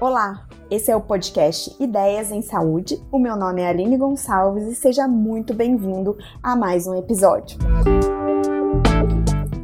Olá, esse é o podcast Ideias em Saúde. O meu nome é Aline Gonçalves e seja muito bem-vindo a mais um episódio.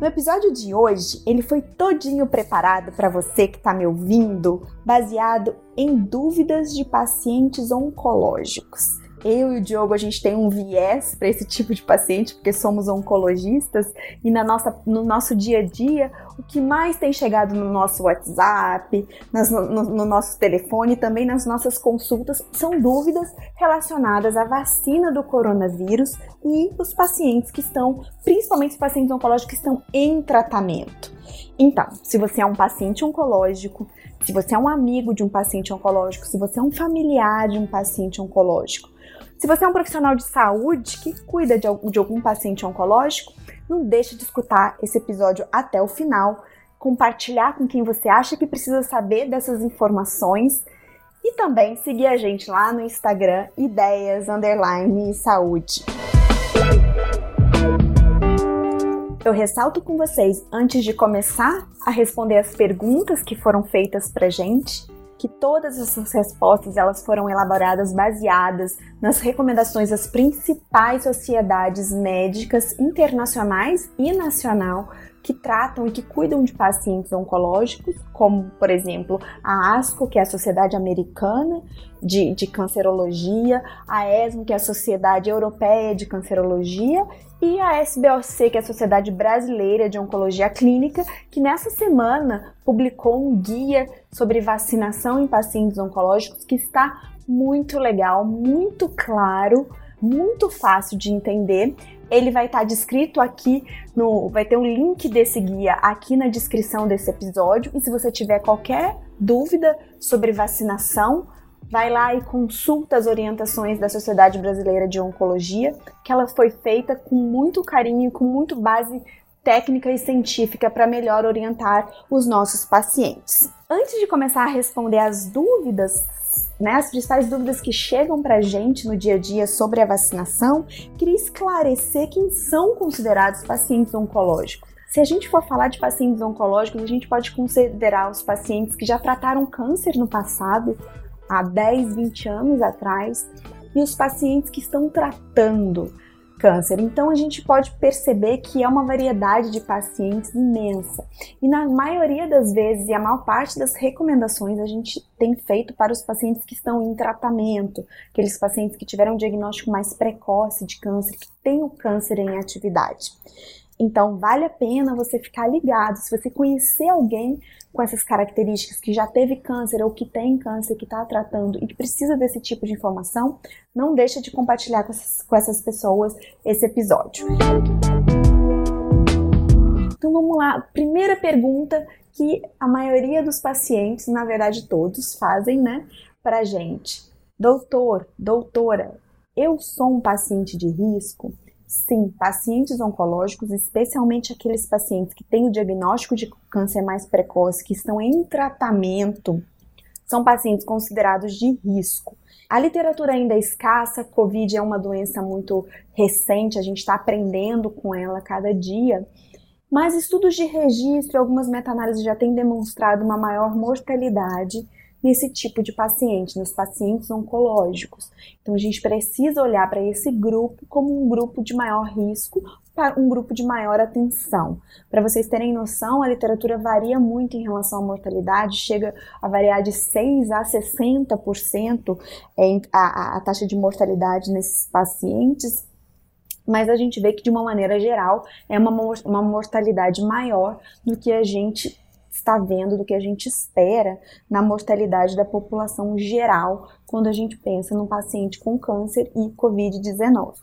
No episódio de hoje, ele foi todinho preparado para você que está me ouvindo, baseado em dúvidas de pacientes oncológicos eu e o Diogo a gente tem um viés para esse tipo de paciente, porque somos oncologistas e na nossa, no nosso dia a dia, o que mais tem chegado no nosso WhatsApp, nas, no, no nosso telefone, também nas nossas consultas, são dúvidas relacionadas à vacina do coronavírus e os pacientes que estão, principalmente os pacientes oncológicos que estão em tratamento. Então, se você é um paciente oncológico, se você é um amigo de um paciente oncológico, se você é um familiar de um paciente oncológico, se você é um profissional de saúde que cuida de, de algum paciente oncológico, não deixe de escutar esse episódio até o final, compartilhar com quem você acha que precisa saber dessas informações e também seguir a gente lá no Instagram ideias underline saúde. Eu ressalto com vocês antes de começar a responder as perguntas que foram feitas pra gente que todas essas respostas elas foram elaboradas baseadas nas recomendações das principais sociedades médicas internacionais e nacional que tratam e que cuidam de pacientes oncológicos, como, por exemplo, a ASCO, que é a Sociedade Americana de, de Cancerologia, a ESMO, que é a Sociedade Europeia de Cancerologia, e a SBOC, que é a Sociedade Brasileira de Oncologia Clínica, que nessa semana publicou um guia sobre vacinação em pacientes oncológicos que está muito legal, muito claro, muito fácil de entender ele vai estar tá descrito aqui no. Vai ter um link desse guia aqui na descrição desse episódio. E se você tiver qualquer dúvida sobre vacinação, vai lá e consulta as orientações da Sociedade Brasileira de Oncologia, que ela foi feita com muito carinho e com muito base técnica e científica para melhor orientar os nossos pacientes. Antes de começar a responder as dúvidas né, as principais dúvidas que chegam para a gente no dia a dia sobre a vacinação, queria esclarecer quem são considerados pacientes oncológicos. Se a gente for falar de pacientes oncológicos, a gente pode considerar os pacientes que já trataram câncer no passado, há 10, 20 anos atrás, e os pacientes que estão tratando câncer. Então a gente pode perceber que é uma variedade de pacientes imensa. E na maioria das vezes, e a maior parte das recomendações a gente tem feito para os pacientes que estão em tratamento, aqueles pacientes que tiveram um diagnóstico mais precoce de câncer, que têm o câncer em atividade. Então, vale a pena você ficar ligado. Se você conhecer alguém com essas características que já teve câncer ou que tem câncer, que está tratando e que precisa desse tipo de informação, não deixa de compartilhar com essas, com essas pessoas esse episódio. Então vamos lá. Primeira pergunta que a maioria dos pacientes, na verdade todos, fazem, né, pra gente. Doutor, doutora, eu sou um paciente de risco? Sim, pacientes oncológicos, especialmente aqueles pacientes que têm o diagnóstico de câncer mais precoce, que estão em tratamento, são pacientes considerados de risco. A literatura ainda é escassa, Covid é uma doença muito recente, a gente está aprendendo com ela cada dia, mas estudos de registro e algumas meta-análises já têm demonstrado uma maior mortalidade nesse tipo de paciente, nos pacientes oncológicos. Então a gente precisa olhar para esse grupo como um grupo de maior risco, um grupo de maior atenção. Para vocês terem noção, a literatura varia muito em relação à mortalidade, chega a variar de 6 a 60% a, a taxa de mortalidade nesses pacientes mas a gente vê que de uma maneira geral é uma, uma mortalidade maior do que a gente está vendo, do que a gente espera na mortalidade da população geral quando a gente pensa num paciente com câncer e Covid-19.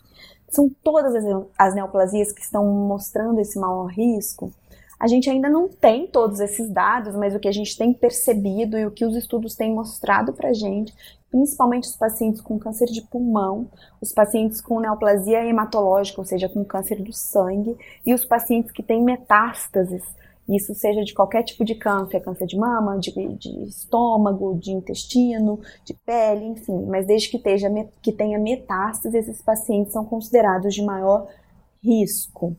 São todas as neoplasias que estão mostrando esse maior risco. A gente ainda não tem todos esses dados, mas o que a gente tem percebido e o que os estudos têm mostrado para a gente, principalmente os pacientes com câncer de pulmão, os pacientes com neoplasia hematológica, ou seja, com câncer do sangue, e os pacientes que têm metástases isso seja de qualquer tipo de câncer, câncer de mama, de, de estômago, de intestino, de pele, enfim, mas desde que, esteja, que tenha metástase, esses pacientes são considerados de maior risco.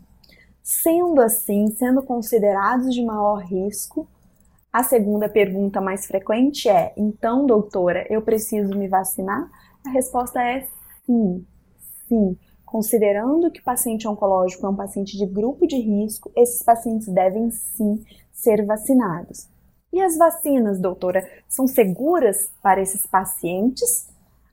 Sendo assim, sendo considerados de maior risco, A segunda pergunta mais frequente é: então, doutora, eu preciso me vacinar? A resposta é sim, sim. Considerando que o paciente oncológico é um paciente de grupo de risco, esses pacientes devem sim ser vacinados. E as vacinas, doutora, são seguras para esses pacientes?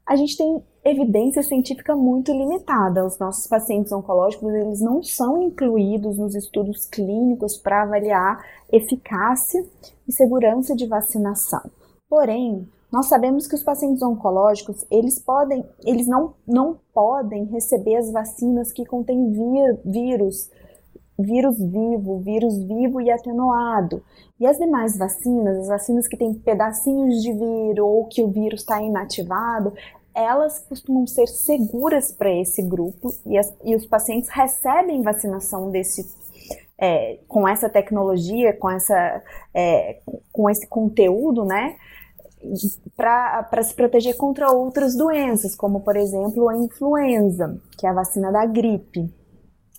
A gente tem evidência científica muito limitada. Os nossos pacientes oncológicos, eles não são incluídos nos estudos clínicos para avaliar eficácia e segurança de vacinação. Porém, nós sabemos que os pacientes oncológicos, eles podem, eles não, não podem receber as vacinas que contêm vírus, vírus vivo, vírus vivo e atenuado. E as demais vacinas, as vacinas que têm pedacinhos de vírus ou que o vírus está inativado, elas costumam ser seguras para esse grupo e, as, e, os pacientes recebem vacinação desse é, com essa tecnologia, com essa é, com esse conteúdo, né? Para se proteger contra outras doenças, como por exemplo a influenza, que é a vacina da gripe.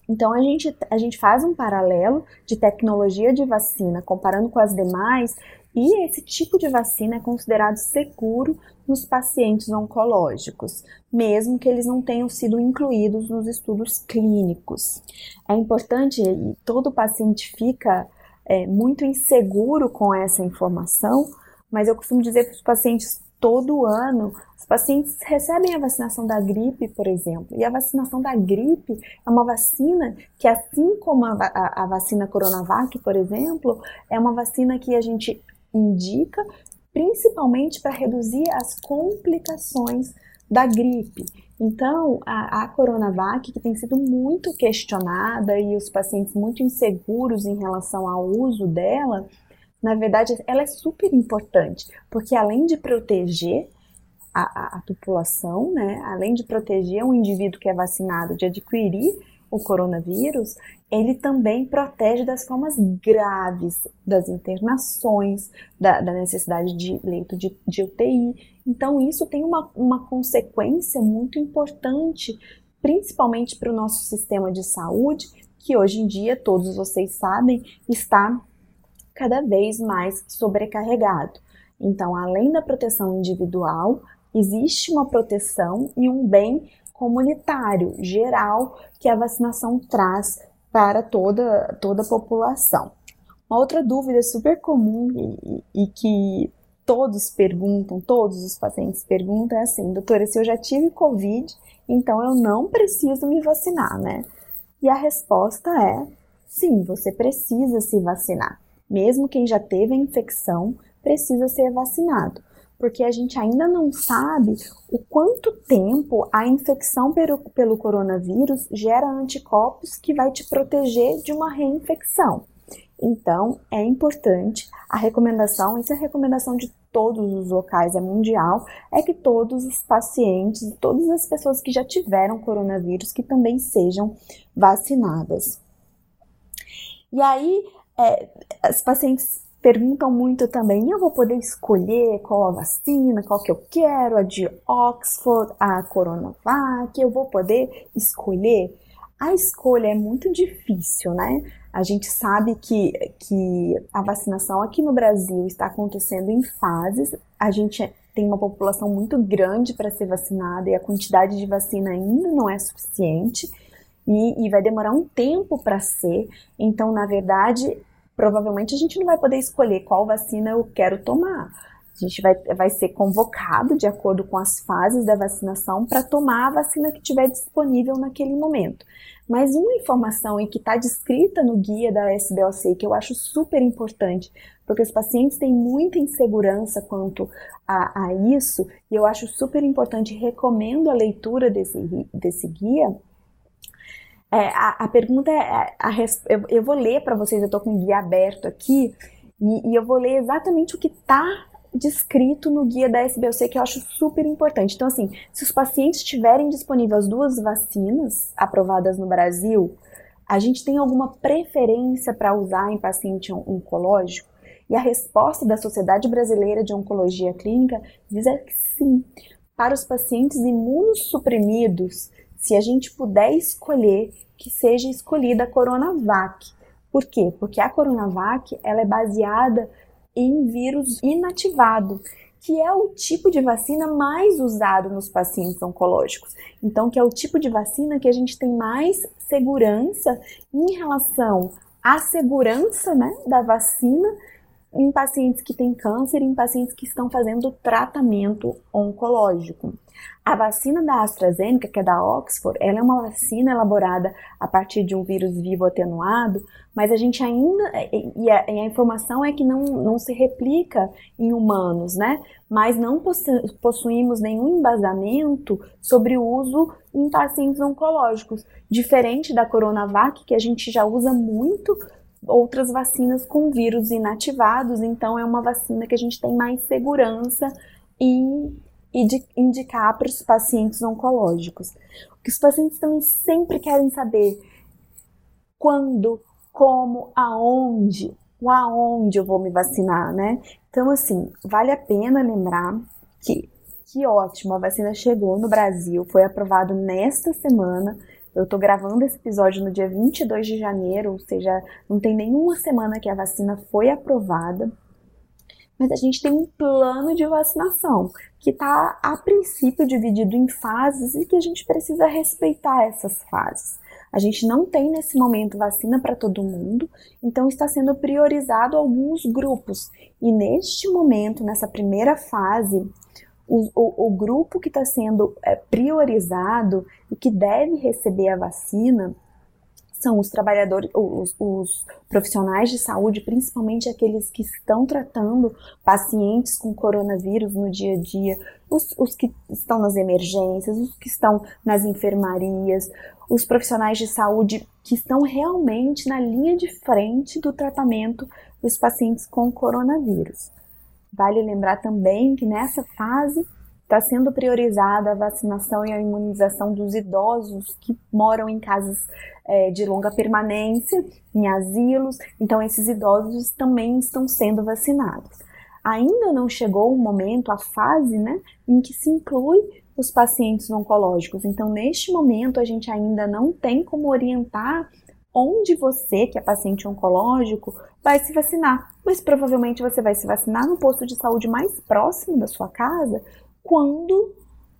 Então a gente, a gente faz um paralelo de tecnologia de vacina comparando com as demais e esse tipo de vacina é considerado seguro nos pacientes oncológicos, mesmo que eles não tenham sido incluídos nos estudos clínicos. É importante, e todo paciente fica é, muito inseguro com essa informação, mas eu costumo dizer para os pacientes todo ano, os pacientes recebem a vacinação da gripe, por exemplo, e a vacinação da gripe é uma vacina que, assim como a, a, a vacina Coronavac, por exemplo, é uma vacina que a gente indica principalmente para reduzir as complicações da gripe. Então, a, a, Coronavac, que tem sido muito questionada e os pacientes muito inseguros em relação ao uso dela, na verdade, ela é super importante, porque além de proteger a, a, a população, né, além de proteger um indivíduo que é vacinado de adquirir o coronavírus, ele também protege das formas graves das internações, da, da necessidade de leito de, de, UTI. Então, isso tem uma, uma consequência muito importante, principalmente para o nosso sistema de saúde, que hoje em dia, todos vocês sabem, está cada vez mais sobrecarregado. Então, além da proteção individual, existe uma proteção e um bem comunitário geral que a vacinação traz para toda, toda a população. Uma outra dúvida super comum e, e, que todos perguntam, todos os pacientes perguntam é assim, doutora, se eu já tive Covid, então eu não preciso me vacinar, né? E a resposta é sim, você precisa se vacinar. Mesmo quem já teve a infecção precisa ser vacinado porque a gente ainda não sabe o quanto tempo a infecção pelo, pelo coronavírus gera anticorpos que vai te proteger de uma reinfecção. Então, é importante a recomendação, essa é recomendação de todos os locais, é mundial, é que todos os pacientes, todas as pessoas que já tiveram coronavírus, que também sejam vacinadas. E aí, é, as pacientes perguntam muito também, eu vou poder escolher qual a vacina, qual que eu quero, a de Oxford, a Coronavac, eu vou poder escolher? A escolha é muito difícil, né? A gente sabe que, que a vacinação aqui no Brasil está acontecendo em fases, a gente tem uma população muito grande para ser vacinada e a quantidade de vacina ainda não é suficiente. E, e, vai demorar um tempo para ser. Então, na verdade, provavelmente a gente não vai poder escolher qual vacina eu quero tomar. A gente vai, vai ser convocado de acordo com as fases da vacinação para tomar a vacina que estiver disponível naquele momento. Mas uma informação e que está descrita no guia da SBOC, que eu acho super importante, porque os pacientes têm muita insegurança quanto a, a isso, e eu acho super importante, recomendo a leitura desse, desse guia, é, a, a, pergunta é, é a, eu, eu, vou ler para vocês, eu estou com o guia aberto aqui, e, e eu vou ler exatamente o que está descrito no guia da SBOC, que eu acho super importante. Então, assim, se os pacientes tiverem disponíveis as duas vacinas aprovadas no Brasil, a gente tem alguma preferência para usar em paciente oncológico? E a resposta da Sociedade Brasileira de Oncologia Clínica diz é que sim. Para os pacientes imunossuprimidos, se a gente puder escolher, que seja escolhida a Coronavac. Por quê? Porque a Coronavac ela é baseada em vírus inativado, que é o tipo de vacina mais usado nos pacientes oncológicos. Então, que é o tipo de vacina que a gente tem mais segurança em relação à segurança né, da vacina em pacientes que têm câncer em pacientes que estão fazendo tratamento oncológico. A vacina da AstraZeneca, que é da Oxford, ela é uma vacina elaborada a partir de um vírus vivo atenuado, mas a gente ainda. E a, e a informação é que não, não se replica em humanos, né? Mas não possu, possuímos nenhum embasamento sobre o uso em pacientes oncológicos, diferente da Coronavac, que a gente já usa muito outras vacinas com vírus inativados, então é uma vacina que a gente tem mais segurança em e de indicar para os pacientes oncológicos. O que os pacientes também sempre querem saber quando, como, aonde, o aonde eu vou me vacinar, né? Então, assim, vale a pena lembrar que que ótimo, a vacina chegou no Brasil, foi aprovado nesta semana. Eu tô gravando esse episódio no dia 22 de janeiro, ou seja, não tem nenhuma semana que a vacina foi aprovada mas a gente tem um plano de vacinação que está, a princípio, dividido em fases e que a gente precisa respeitar essas fases. A gente não tem nesse momento vacina para todo mundo, então está sendo priorizado alguns grupos. E neste momento, nessa primeira fase, o, o, o grupo que está sendo é, priorizado e que deve receber a vacina são os trabalhadores, os, os, profissionais de saúde, principalmente aqueles que estão tratando pacientes com coronavírus no dia a dia, os, os que estão nas emergências, os que estão nas enfermarias, os profissionais de saúde que estão realmente na linha de frente do tratamento dos pacientes com coronavírus. Vale lembrar também que nessa fase está sendo priorizada a vacinação e a imunização dos idosos que moram em casas é, de longa permanência, em asilos. Então, esses idosos também estão sendo vacinados. Ainda não chegou o momento, a fase, né, em que se inclui os pacientes oncológicos. Então, neste momento, a gente ainda não tem como orientar onde você, que é paciente oncológico, vai se vacinar. Mas provavelmente você vai se vacinar no posto de saúde mais próximo da sua casa, quando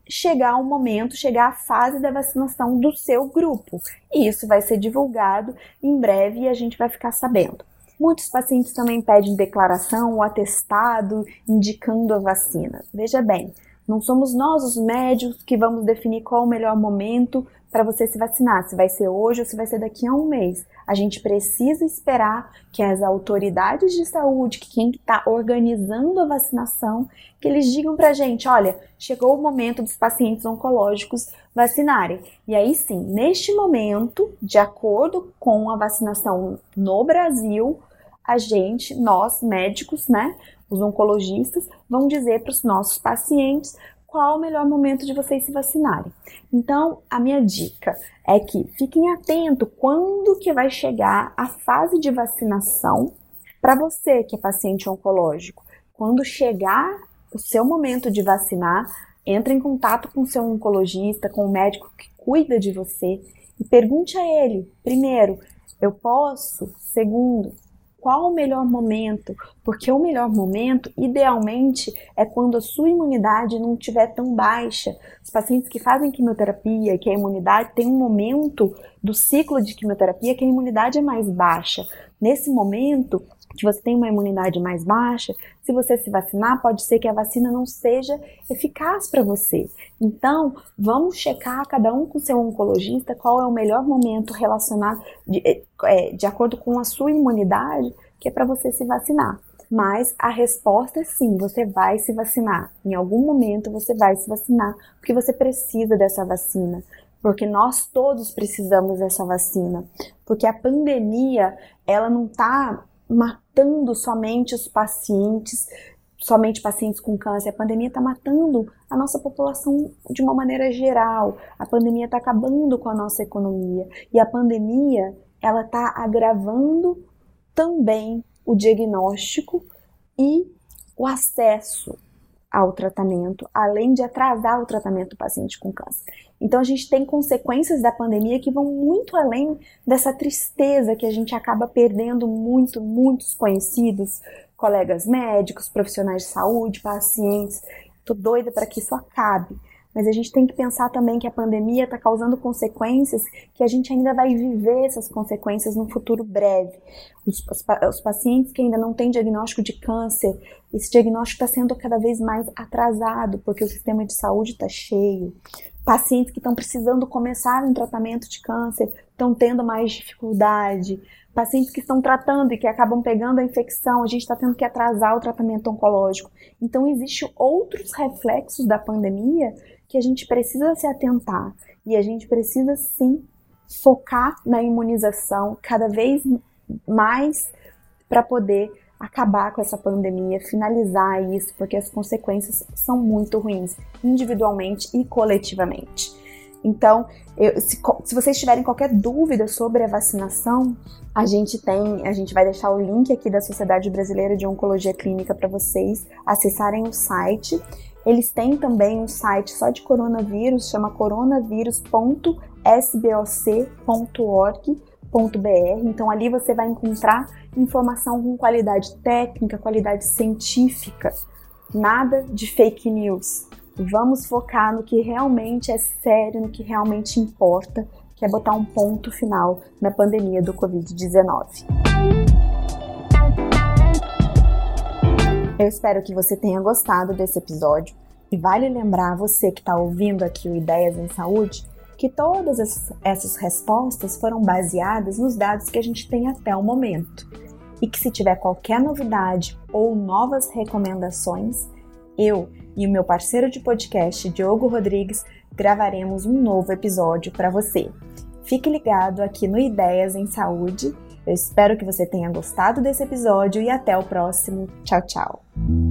chegar o momento, chegar a fase da vacinação do seu grupo. E isso vai ser divulgado em breve e a gente vai ficar sabendo. Muitos pacientes também pedem declaração ou atestado indicando a vacina. Veja bem, não somos nós os médicos que vamos definir qual o melhor momento para você se vacinar, se vai ser hoje ou se vai ser daqui a um mês. A gente precisa esperar que as autoridades de saúde, que quem está organizando a vacinação, que eles digam para a gente, olha, chegou o momento dos pacientes oncológicos vacinarem. E aí sim, neste momento, de acordo com a vacinação no Brasil, a gente, nós médicos, né, os oncologistas, vão dizer para os nossos pacientes qual o melhor momento de vocês se vacinarem. Então, a minha dica é que fiquem atentos quando que vai chegar a fase de vacinação para você que é paciente oncológico. Quando chegar o seu momento de vacinar, entre em contato com o seu oncologista, com o médico que cuida de você e pergunte a ele, primeiro, eu posso? Segundo, qual o melhor momento, porque o melhor momento, idealmente, é quando a sua imunidade não estiver tão baixa. Os pacientes que fazem quimioterapia, que a imunidade tem um momento do ciclo de quimioterapia que a imunidade é mais baixa. Nesse momento, que você tem uma imunidade mais baixa, se você se vacinar, pode ser que a vacina não seja eficaz para você. Então, vamos checar cada um com seu oncologista qual é o melhor momento relacionado de, é, de acordo com a sua imunidade, que é para você se vacinar. Mas a resposta é sim, você vai se vacinar. Em algum momento você vai se vacinar, porque você precisa dessa vacina porque nós todos precisamos dessa vacina, porque a pandemia ela não está matando somente os pacientes, somente pacientes com câncer. A pandemia está matando a nossa população de uma maneira geral. A pandemia está acabando com a nossa economia. E a pandemia, ela está agravando também o diagnóstico e o acesso ao tratamento, além de atrasar o tratamento do paciente com câncer. Então a gente tem consequências da pandemia que vão muito além dessa tristeza que a gente acaba perdendo muito, muitos conhecidos, colegas médicos, profissionais de saúde, pacientes. Tô doida para que isso acabe. Mas a gente tem que pensar também que a pandemia está causando consequências que a gente ainda vai viver essas consequências no futuro breve. Os, os, os pacientes que ainda não têm diagnóstico de câncer, esse diagnóstico está sendo cada vez mais atrasado porque o sistema de saúde está cheio. Pacientes que estão precisando começar um tratamento de câncer estão tendo mais dificuldade pacientes que estão tratando e que acabam pegando a infecção, a gente está tendo que atrasar o tratamento oncológico. Então, existem outros reflexos da pandemia que a gente precisa se atentar e a gente precisa sim focar na imunização cada vez mais para poder acabar com essa pandemia, finalizar isso, porque as consequências são muito ruins, individualmente e coletivamente. Então, eu, se, se, vocês tiverem qualquer dúvida sobre a vacinação, a gente tem, a gente vai deixar o link aqui da Sociedade Brasileira de Oncologia Clínica para vocês acessarem o site. Eles têm também um site só de coronavírus, chama coronavírus.sboc.org.br. Então ali você vai encontrar informação com qualidade técnica, qualidade científica, nada de fake news. Vamos focar no que realmente é sério, no que realmente importa, que é botar um ponto final na pandemia do Covid-19. Eu espero que você tenha gostado desse episódio e vale lembrar você que está ouvindo aqui o Ideias em Saúde que todas essas respostas foram baseadas nos dados que a gente tem até o momento e que se tiver qualquer novidade ou novas recomendações, eu e o meu parceiro de podcast, Diogo Rodrigues, gravaremos um novo episódio para você. Fique ligado aqui no Ideias em Saúde. Eu espero que você tenha gostado desse episódio e até o próximo. Tchau, tchau. thank you